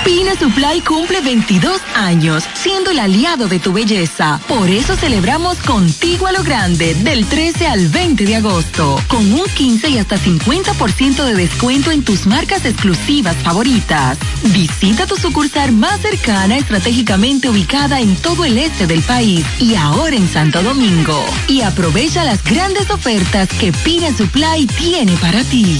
Pina Supply cumple 22 años, siendo el aliado de tu belleza. Por eso celebramos contigo a lo grande, del 13 al 20 de agosto, con un 15 y hasta 50% de descuento en tus marcas exclusivas favoritas. Visita tu sucursal más cercana, estratégicamente ubicada en todo el este del país y ahora en Santo Domingo. Y aprovecha las grandes ofertas que Pina Supply tiene para ti.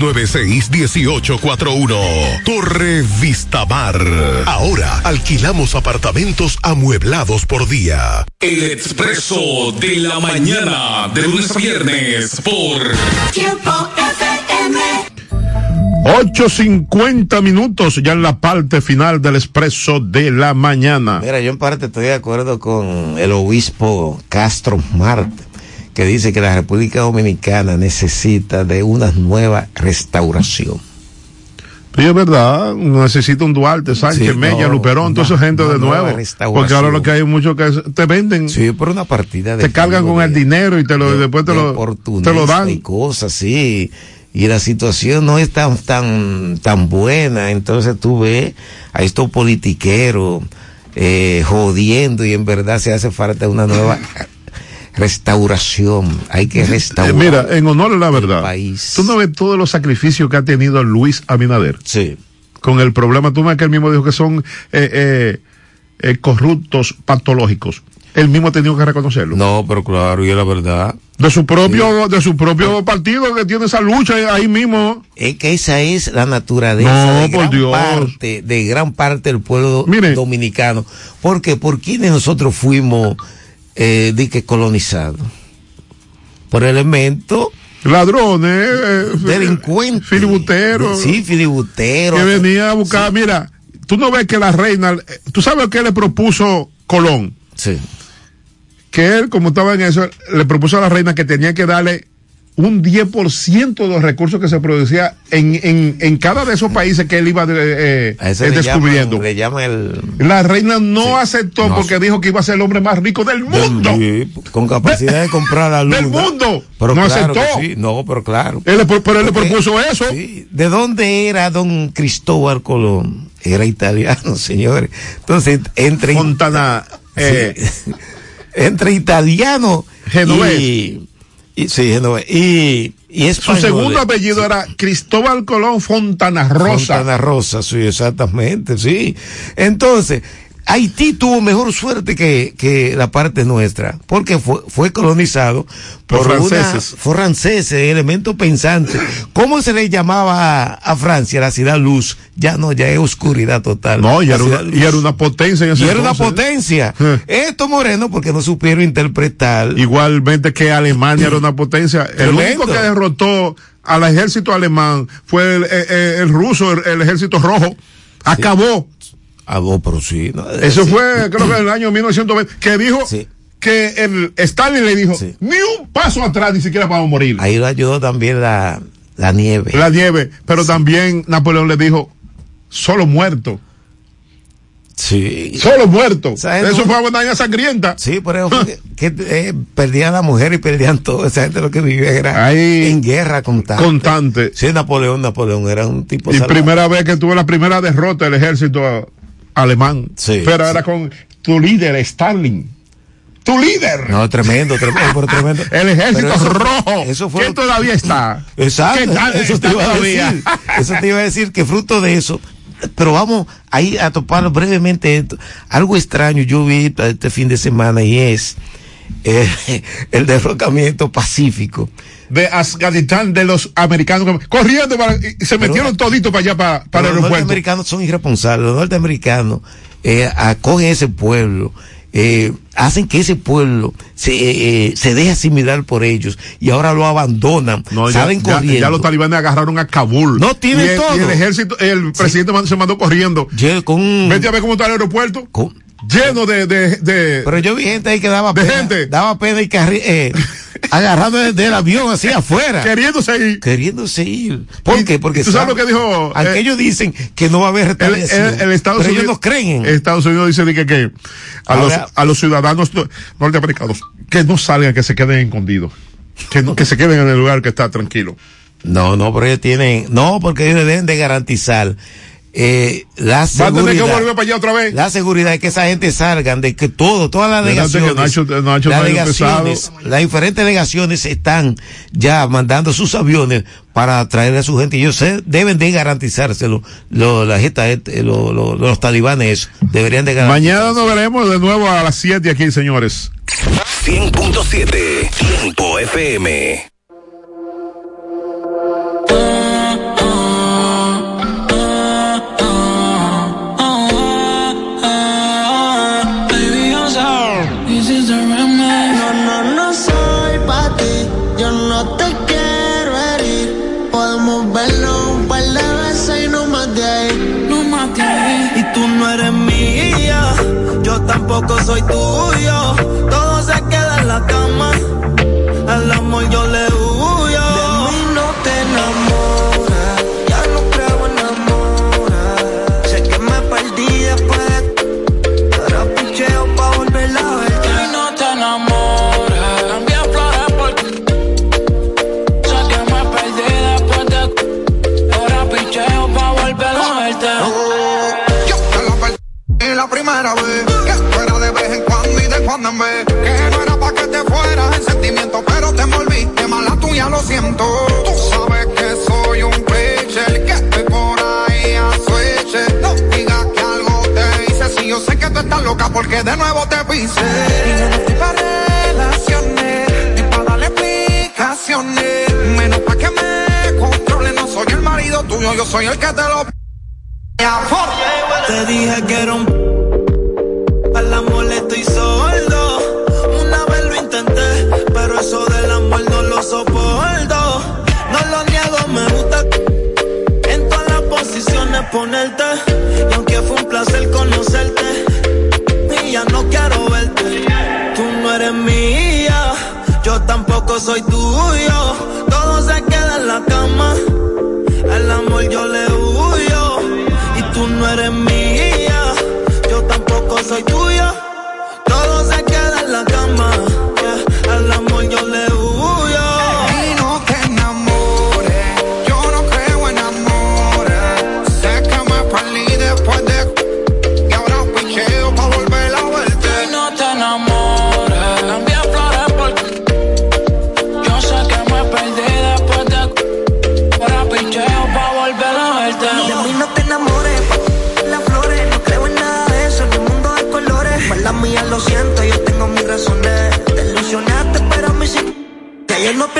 809-696-1841. Torre Vistamar. Ahora alquilamos apartamentos amueblados por día. El expreso de la mañana, de lunes a viernes, por Tiempo FM. 8.50 minutos ya en la parte final del expreso de la mañana. Mira, yo en parte estoy de acuerdo con el obispo Castro Marte, que dice que la República Dominicana necesita de una nueva restauración. Sí, es verdad, necesita un Duarte, Sánchez, Sí, Mella, no, Luperón, toda esa gente de nuevo. Porque ahora lo que hay mucho que es- te venden. Sí, por una partida de Te cargan con el dinero y te lo, después te de lo, te lo dan. y cosas así y la situación no es tan tan tan buena entonces tú ves a estos politiqueros eh, jodiendo y en verdad se hace falta una nueva restauración hay que Eh, restaurar mira, en honor a la verdad, tú no ves todos los sacrificios que ha tenido Luis Abinader. Sí. Con el problema, tú ves que él mismo dijo que son eh, eh, eh, corruptos patológicos. Él mismo ha tenido que reconocerlo. no pero claro y es la verdad De su propio, de su propio partido que tiene esa lucha ahí mismo. es que esa es la naturaleza No, de, por gran Dios. parte, de gran parte del pueblo dominicano. Porque por quienes nosotros fuimos eh, di que colonizados. Por elementos Ladrones, eh, delincuentes, filibusteros. Sí, filibusteros. que venía a buscar, mira, tú no ves que la reina, eh, tú sabes qué le propuso Colón. Sí. Que él, como estaba en eso, le propuso a la reina que tenía que darle un 10% de los recursos que se producía en, en, en cada de esos países que él iba eh, eh, le descubriendo. llaman- Le llama el. La reina no aceptó No porque dijo que iba a ser el hombre más rico del mundo. Con capacidad de comprar la luz. Del mundo. Pero No claro aceptó. sí, No, pero claro. Él le, pero él le propuso eso. Sí. ¿De dónde era don Cristóbal Colón? Era italiano, señores. Entonces, entre. Fontana. eh, entre italiano. Genovés. Y, y- sí. Y, y Su español. segundo apellido era Cristóbal Colón Fontana Rosa. Fontana Rosa, sí, exactamente, sí. Entonces, Haití tuvo mejor suerte que, que la parte nuestra, porque fue, fue colonizado por, Por una- franceses. fue franceses, elemento pensante. ¿Cómo se le llamaba a, a Francia la ciudad luz? Ya no, ya es oscuridad total. No, y era, una, luz. y era una potencia en ese Y era una potencia. Eh. Esto moreno porque no supieron interpretar. Igualmente que Alemania era una potencia. El único que derrotó al ejército alemán fue el, eh, eh, el ruso, el, el ejército rojo. Acabó. Ah, no, pero sí. no, Eso sí. fue, creo que en el año 1920, que dijo que el Stalin le dijo, ni un paso atrás ni siquiera para morir. Ahí lo ayudó también la, la nieve. La nieve, pero también Napoleón le dijo, solo muerto. Sí. Solo muerto. ¿Sabes Eso fue una daña sangrienta. Sí, por eso fue que, que, eh, perdían a la mujer y perdían todo. Esa gente lo que vivía era Ahí- en guerra constante. Constante. Sí, Napoleón, Napoleón era un tipo Y salvaje. primera vez que tuvo la primera derrota del ejército alemán. Sí, Pero sí. era con tu líder, Stalin. Tu líder. No, tremendo, tremendo, tremendo. El ejército eso- rojo. Eso fue que todavía está. Exacto, ¿Qué tal eso te iba a decir. Eso te iba a decir que fruto de eso. Pero vamos ahí a topar brevemente esto. Algo extraño yo vi este fin de semana y es eh, el derrocamiento pacífico. de Afganistán de los americanos corriendo para- y se metieron toditos para allá para, el los aeropuerto. norteamericanos son irresponsables. Los norteamericanos eh, acogen ese pueblo eh, hacen que ese pueblo se, eh, eh, se deje asimilar por ellos y ahora lo abandonan, No, ya, salen ya- corriendo. ya los talibanes agarraron a Kabul. No, tienen y el, todo. Y el ejército, el presidente se mandó corriendo. Vete a ver cómo está el aeropuerto. Lleno de, de, de- Pero yo vi gente ahí que daba de pena, gente. daba pena y carri- eh, agarrando del, avión así afuera. Queriéndose ir. Queriéndose ir. ¿Por qué? Porque ¿Tú sabes lo que dijo, eh, ellos dicen que no va a haber el, retaliación. el- el Estados pero Unidos, ellos no creen. Estados Unidos dice que, que a, los, a los ciudadanos no- norteamericanos que no salgan, que se queden escondidos. Que, no, que se queden en el lugar que está tranquilo. No, no, pero ellos tienen, no, porque ellos deben de garantizar eh, la Va a tener seguridad. que volver para allá otra vez. La seguridad de que esa gente salgan, de que todo, todas las delegaciones, Nacho- Nacho las delegaciones, las diferentes delegaciones están ya mandando sus aviones para traer a su gente. Y ellos se- deben de garantizárselo, lo, la gente, este, lo- lo- los talibanes deberían de garantizar. Mañana nos veremos de nuevo a las 7 aquí, señores. 100.7 Tiempo FM. Soy tuyo. Todo se queda en la cama. Al amor yo le huyo. De mí no te enamoras. Ya no creo en. Sé que me perdí después de. Ahora picheo pa' volver a verte. Y no te enamores. Cambié flores por Sé que me perdí después de. Ahora picheo pa' volver a verte. Yo no estoy pa' relaciones. Ni pa' darle explicaciones. Menos pa' que me controle. No soy el marido tuyo, yo soy el que te lo Te dije que era un al amor estoy sordo. Una vez lo intenté, pero eso del amor no lo soporto. No lo niego, me gusta en todas las posiciones ponerte. Y aunque fue un placer conocerte, no quiero verte. Tú no eres mía, yo tampoco soy tuyo. Todo se queda en la cama. Al amor yo le huyo y tú no eres mía. Yo tampoco soy tuya. Todo se queda en la cama.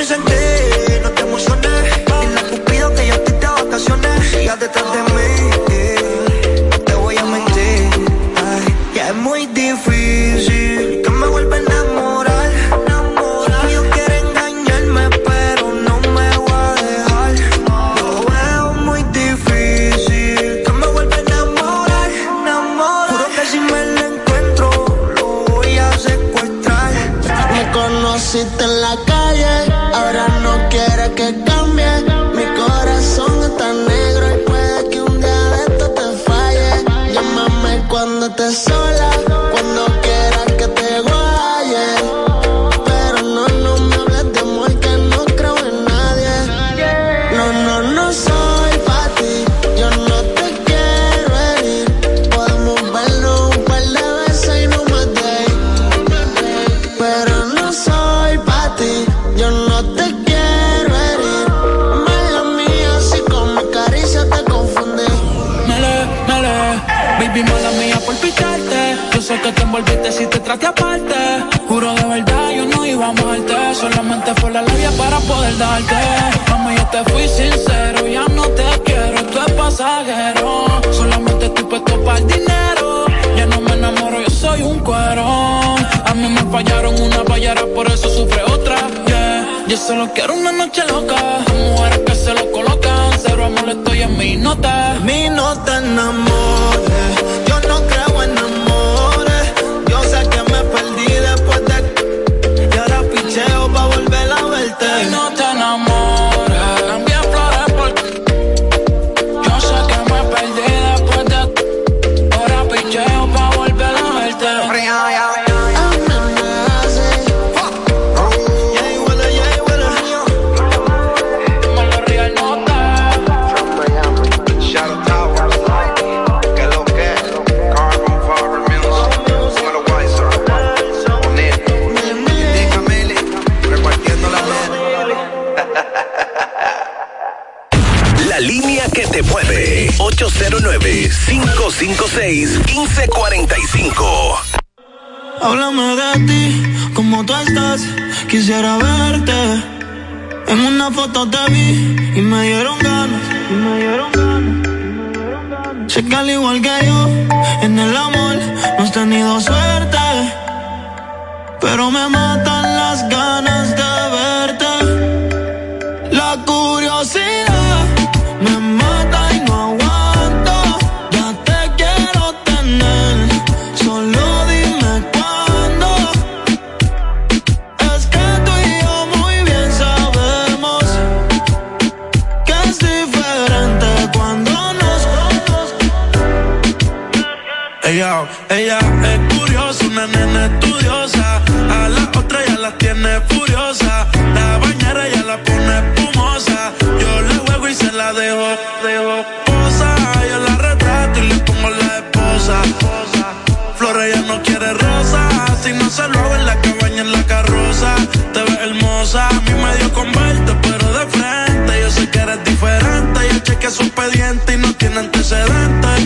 Que fui sincero, ya no te quiero, esto es pasajero. Solamente estoy puesto para el dinero. ya no me enamoro, yo soy un cuero. A mí me fallaron una ballera, por eso sufre otra. Yeah. Yo solo quiero una noche loca. Mujeres que se lo colocan, cero amor estoy en mi nota. Mi nota enamore, yo 809-556-1545. Háblame de ti, como tú estás, quisiera verte. En una foto te vi y me dieron ganas, y me dieron ganas. Sé que al igual que yo, en el amor no has tenido suerte. Pero me matan las ganas de Ella, es curiosa, una nena estudiosa. A la otra ya la tiene furiosa. La bañera ya la pone espumosa. Yo le juego y se la dejo, dejo. Posa, yo la retrato y le pongo la esposa. Flores ya no quiere rosa. Si no se lo hago en la cabaña, en la carroza. Te ves hermosa. A mí me dio con verte, pero de frente. Yo sé que eres diferente. Yo chequeé su expediente y no tiene antecedentes.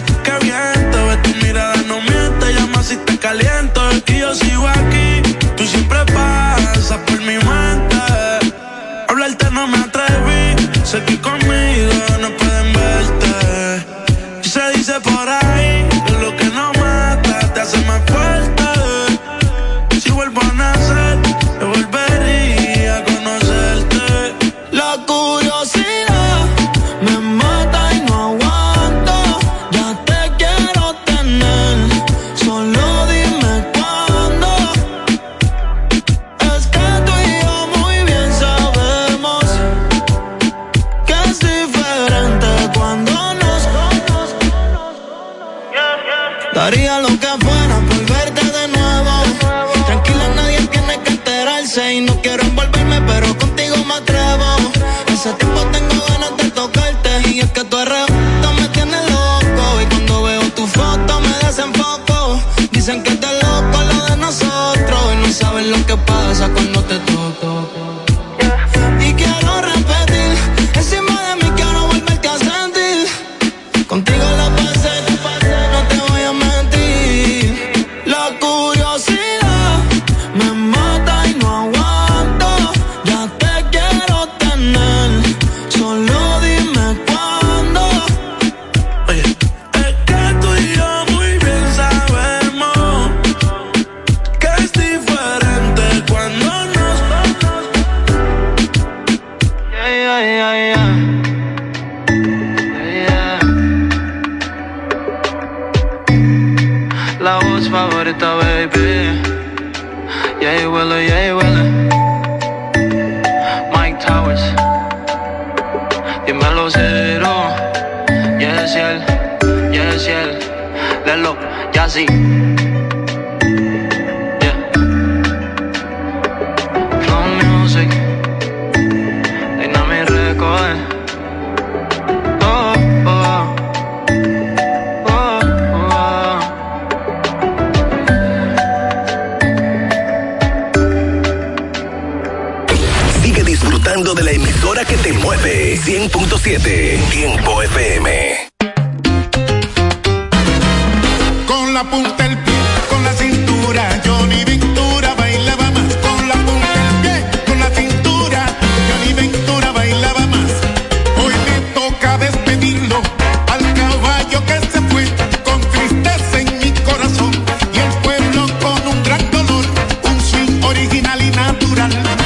Caliento. Y yo sigo aquí. original y natural.